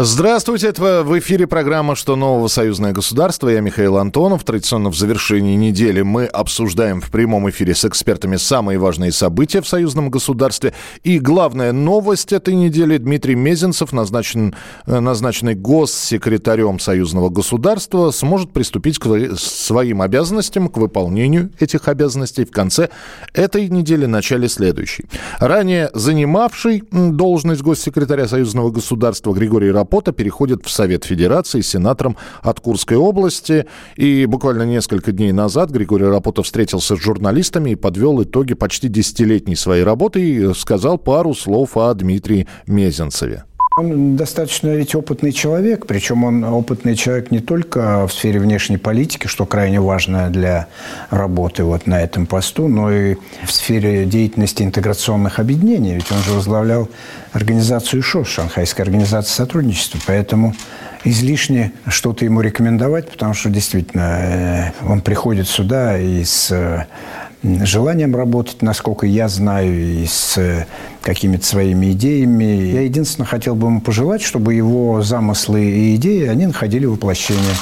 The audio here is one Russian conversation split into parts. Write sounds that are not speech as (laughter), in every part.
Здравствуйте, это в эфире программа «Что нового союзное государство». Я Михаил Антонов. Традиционно в завершении недели мы обсуждаем в прямом эфире с экспертами самые важные события в союзном государстве. И главная новость этой недели. Дмитрий Мезенцев, назначен, э, назначенный госсекретарем союзного государства, сможет приступить к своим обязанностям, к выполнению этих обязанностей в конце этой недели, начале следующей. Ранее занимавший должность госсекретаря союзного государства Григорий Рапопорт Рапота переходит в Совет Федерации сенатором от Курской области. И буквально несколько дней назад Григорий Рапота встретился с журналистами и подвел итоги почти десятилетней своей работы и сказал пару слов о Дмитрии Мезенцеве. Он достаточно ведь опытный человек, причем он опытный человек не только в сфере внешней политики, что крайне важно для работы вот на этом посту, но и в сфере деятельности интеграционных объединений. Ведь он же возглавлял организацию ШОС, Шанхайская организация сотрудничества, поэтому излишне что-то ему рекомендовать, потому что действительно э, он приходит сюда и с э, желанием работать, насколько я знаю, и с э, какими-то своими идеями. Я единственное хотел бы ему пожелать, чтобы его замыслы и идеи, они находили воплощение.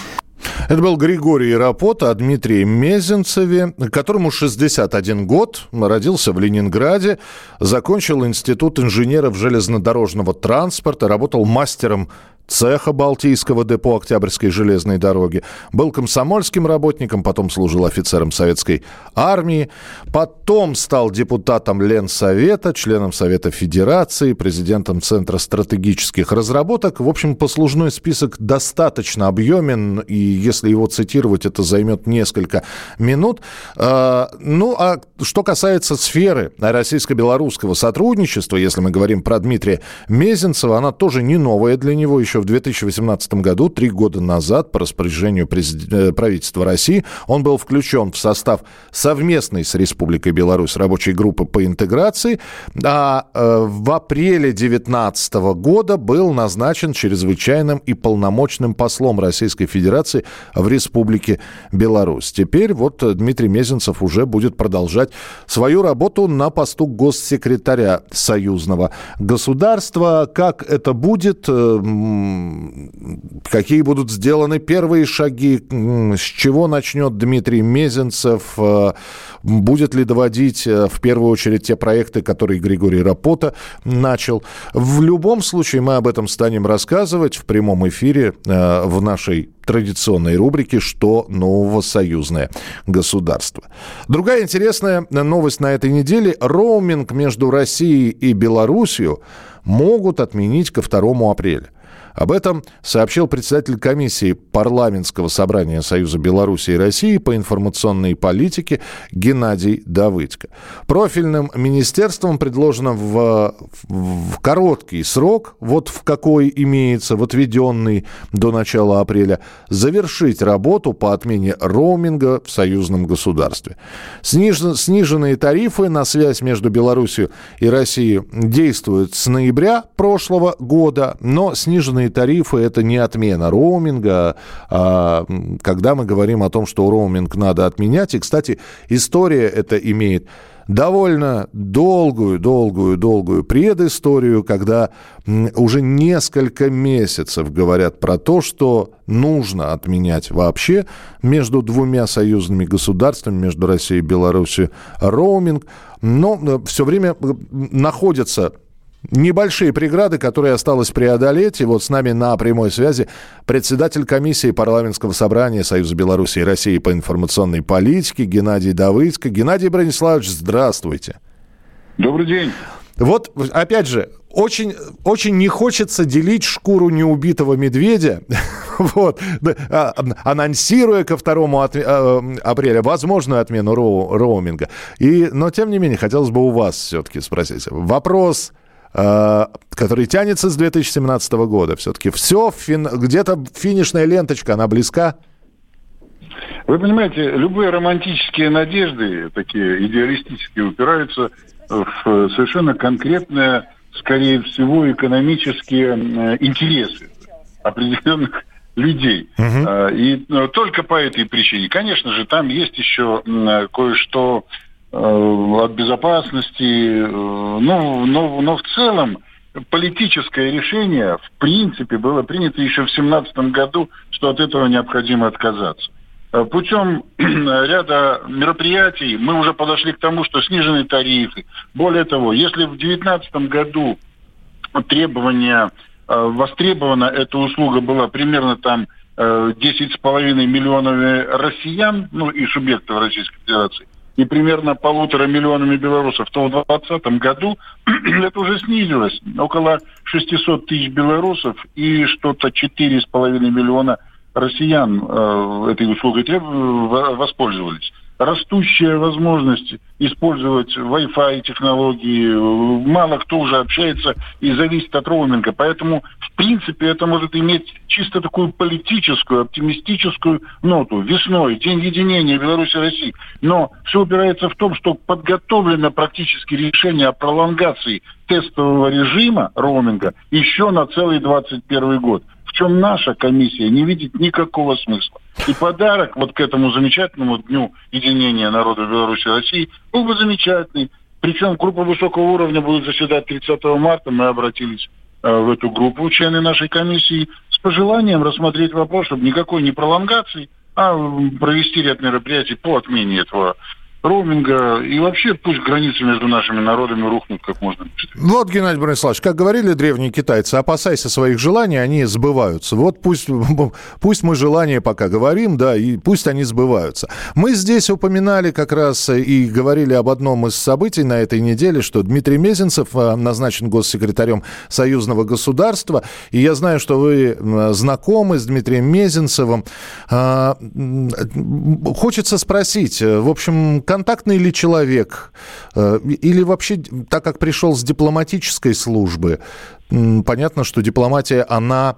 Это был Григорий Рапота о Дмитрии Мезенцеве, которому 61 год, родился в Ленинграде, закончил Институт инженеров железнодорожного транспорта, работал мастером цеха Балтийского депо Октябрьской железной дороги. Был комсомольским работником, потом служил офицером советской армии. Потом стал депутатом Ленсовета, членом Совета Федерации, президентом Центра стратегических разработок. В общем, послужной список достаточно объемен, и если его цитировать, это займет несколько минут. А, ну, а что касается сферы российско-белорусского сотрудничества, если мы говорим про Дмитрия Мезенцева, она тоже не новая для него, еще еще в 2018 году, три года назад, по распоряжению э, правительства России, он был включен в состав совместной с Республикой Беларусь рабочей группы по интеграции, а э, в апреле 2019 года был назначен чрезвычайным и полномочным послом Российской Федерации в Республике Беларусь. Теперь вот Дмитрий Мезенцев уже будет продолжать свою работу на посту госсекретаря союзного государства. Как это будет, э, какие будут сделаны первые шаги, с чего начнет Дмитрий Мезенцев, э, будет ли доводить э, в первую очередь те проекты, которые Григорий Рапота начал. В любом случае мы об этом станем рассказывать в прямом эфире э, в нашей традиционной рубрике «Что нового союзное государство?». Другая интересная новость на этой неделе. Роуминг между Россией и Белоруссией могут отменить ко 2 апреля. Об этом сообщил председатель комиссии парламентского собрания Союза Беларуси и России по информационной политике Геннадий Давыдько. Профильным министерством предложено в, в короткий срок, вот в какой имеется, в отведенный до начала апреля, завершить работу по отмене роуминга в союзном государстве. Снижен, сниженные тарифы на связь между Беларусью и Россией действуют с ноября прошлого года, но сниженные Повышенные тарифы – это не отмена роуминга. А когда мы говорим о том, что роуминг надо отменять, и, кстати, история это имеет довольно долгую, долгую, долгую предысторию, когда уже несколько месяцев говорят про то, что нужно отменять вообще между двумя союзными государствами, между Россией и Беларусью, роуминг. Но э, все время э, находятся небольшие преграды, которые осталось преодолеть. И вот с нами на прямой связи председатель комиссии парламентского собрания Союза Беларуси и России по информационной политике Геннадий Давыдько. Геннадий Брониславович, здравствуйте. Добрый день. Вот, опять же, очень, очень не хочется делить шкуру неубитого медведя, (laughs) вот, а, анонсируя ко 2 а, апреля возможную отмену роуминга. И, но, тем не менее, хотелось бы у вас все-таки спросить. Вопрос который тянется с 2017 года. Все-таки все, фин, где-то финишная ленточка, она близка? Вы понимаете, любые романтические надежды, такие идеалистические, упираются в совершенно конкретные, скорее всего, экономические э, интересы определенных людей. Угу. И только по этой причине. Конечно же, там есть еще кое-что э, от безопасности, э, но, но, в целом политическое решение, в принципе, было принято еще в 2017 году, что от этого необходимо отказаться. Путем (clears throat) ряда мероприятий мы уже подошли к тому, что снижены тарифы. Более того, если в 2019 году требования Э, востребована эта услуга была примерно там 10,5 э, миллионами россиян, ну и субъектов Российской Федерации, и примерно полутора миллионами белорусов, то в 2020 году (clears throat) это уже снизилось. Около 600 тысяч белорусов и что-то 4,5 миллиона россиян э, этой услугой воспользовались растущая возможность использовать Wi-Fi технологии. Мало кто уже общается и зависит от роуминга. Поэтому, в принципе, это может иметь чисто такую политическую, оптимистическую ноту. Весной, День единения Беларуси и России. Но все упирается в том, что подготовлено практически решение о пролонгации тестового режима роуминга еще на целый 2021 год чем наша комиссия не видит никакого смысла. И подарок вот к этому замечательному дню единения народа Беларуси и России был бы замечательный. Причем группа высокого уровня будет заседать 30 марта. Мы обратились э, в эту группу члены нашей комиссии с пожеланием рассмотреть вопрос, чтобы никакой не пролонгации, а провести ряд мероприятий по отмене этого роуминга, и вообще пусть границы между нашими народами рухнут как можно быстрее. Вот, Геннадий Брониславович, как говорили древние китайцы, опасайся своих желаний, они сбываются. Вот пусть, (laughs) пусть мы желания пока говорим, да, и пусть они сбываются. Мы здесь упоминали как раз и говорили об одном из событий на этой неделе, что Дмитрий Мезенцев э, назначен госсекретарем союзного государства, и я знаю, что вы знакомы с Дмитрием Мезенцевым. А, хочется спросить, в общем, как контактный ли человек? Э, или вообще, так как пришел с дипломатической службы, понятно, что дипломатия, она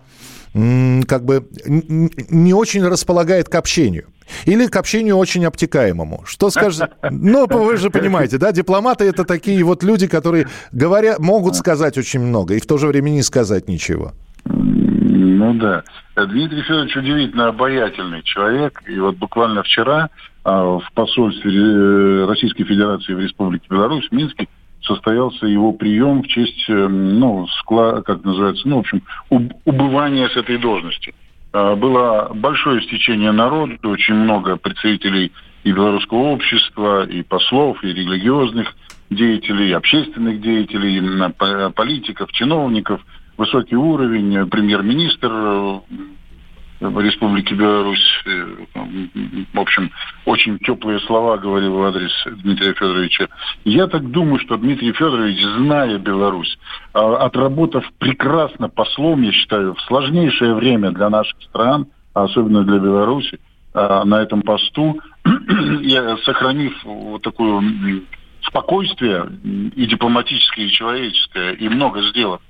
как бы не очень располагает к общению. Или к общению очень обтекаемому. Что скажет? (laughs) Ну, вы же понимаете, да, дипломаты это такие вот люди, которые говорят, могут сказать очень много и в то же время не сказать ничего. Ну да. Дмитрий Федорович удивительно обаятельный человек. И вот буквально вчера в посольстве э, Российской Федерации в Республике Беларусь, в Минске, состоялся его прием в честь, э, ну, скла, как называется, ну, в общем, убывания с этой должности. А, было большое стечение народа, очень много представителей и белорусского общества, и послов, и религиозных деятелей, и общественных деятелей, и политиков, чиновников, высокий уровень, премьер-министр Республики Беларусь. Э, в общем, очень теплые слова говорил в адрес Дмитрия Федоровича. Я так думаю, что Дмитрий Федорович, зная Беларусь, а, отработав прекрасно послом, я считаю, в сложнейшее время для наших стран, а особенно для Беларуси, а, на этом посту, (clears throat) сохранив вот такое спокойствие и дипломатическое, и человеческое, и много сделав.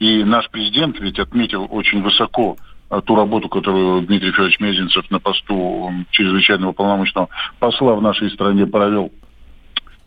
И наш президент ведь отметил очень высоко ту работу, которую Дмитрий Федорович Мезенцев на посту чрезвычайного полномочного посла в нашей стране провел,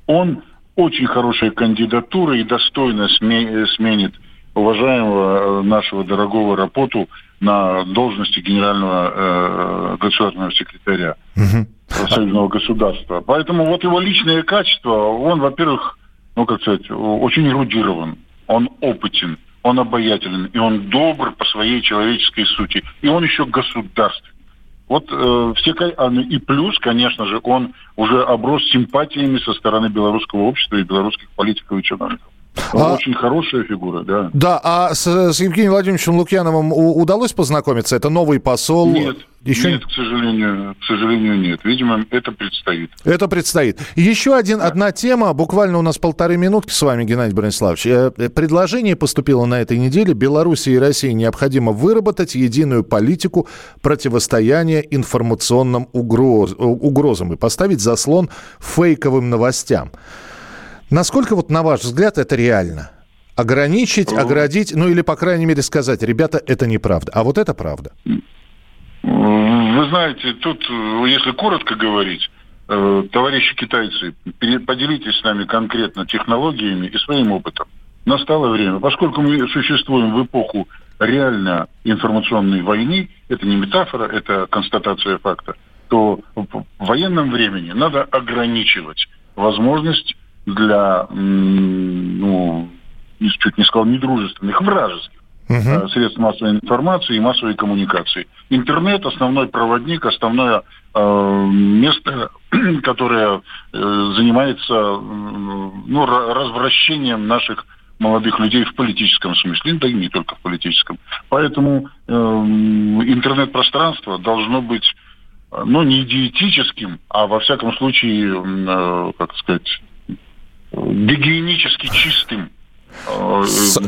он очень хорошая кандидатура и достойно сменит уважаемого э, нашего дорогого работу на должности генерального э, государственного секретаря угу. союзного государства. Поэтому вот его личные качества, он, во-первых, ну, как сказать, очень эрудирован, он опытен, он обаятелен, и он добр по своей человеческой сути, и он еще государственный. Вот э, все и плюс, конечно же, он уже оброс симпатиями со стороны белорусского общества и белорусских политиков и чиновников. А... Очень хорошая фигура, да. Да, а с, с Евгением Владимировичем Лукьяновым удалось познакомиться? Это новый посол? Нет, еще... Нет, к сожалению, к сожалению, нет. Видимо, это предстоит. Это предстоит. Еще один, да. одна тема, буквально у нас полторы минутки с вами, Геннадий Брониславович. Э, предложение поступило на этой неделе. Беларуси и России необходимо выработать единую политику противостояния информационным угроз, угрозам и поставить заслон фейковым новостям. Насколько, вот на ваш взгляд, это реально? Ограничить, ну. оградить, ну или, по крайней мере, сказать, ребята, это неправда. А вот это правда. Вы Вы знаете, тут, если коротко говорить, товарищи китайцы, поделитесь с нами конкретно технологиями и своим опытом. Настало время, поскольку мы существуем в эпоху реально информационной войны, это не метафора, это констатация факта, то в военном времени надо ограничивать возможность для, ну, чуть не сказал, недружественных, вражеских uh средств массовой информации и массовой коммуникации. Интернет основной проводник, основное э, место, (clears throat) которое э, занимается э, ну, развращением наших молодых людей в политическом смысле, да и не только в политическом. Поэтому э, интернет-пространство должно быть, э, ну, не диетическим, а во всяком случае, э, как сказать, гигиенически чистым. Э, с,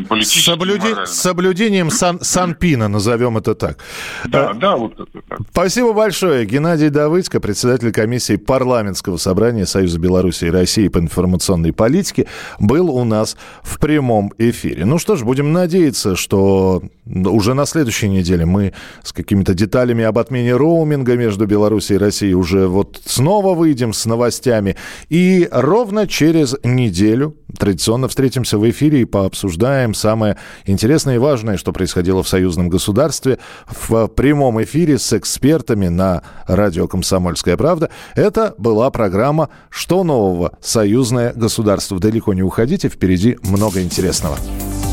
соблюди, с соблюдением сан, Санпина, назовем это так. Да, да, вот это так. Спасибо большое. Геннадий Давыдько, председатель комиссии парламентского собрания Союза Беларуси и России по информационной политике, был у нас в прямом эфире. Ну что ж, будем надеяться, что уже на следующей неделе мы с какими-то деталями об отмене роуминга между Беларусью и Россией уже вот снова выйдем с новостями. И ровно через неделю традиционно встретимся в эфире и пообсуждаем самое интересное и важное, что происходило в союзном государстве в прямом эфире с экспертами на радио «Комсомольская правда». Это была программа «Что нового? Союзное государство». Далеко не уходите, впереди много интересного.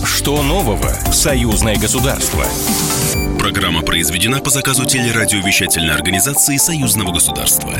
Что нового? Союзное государство. Программа произведена по заказу телерадиовещательной организации Союзного государства.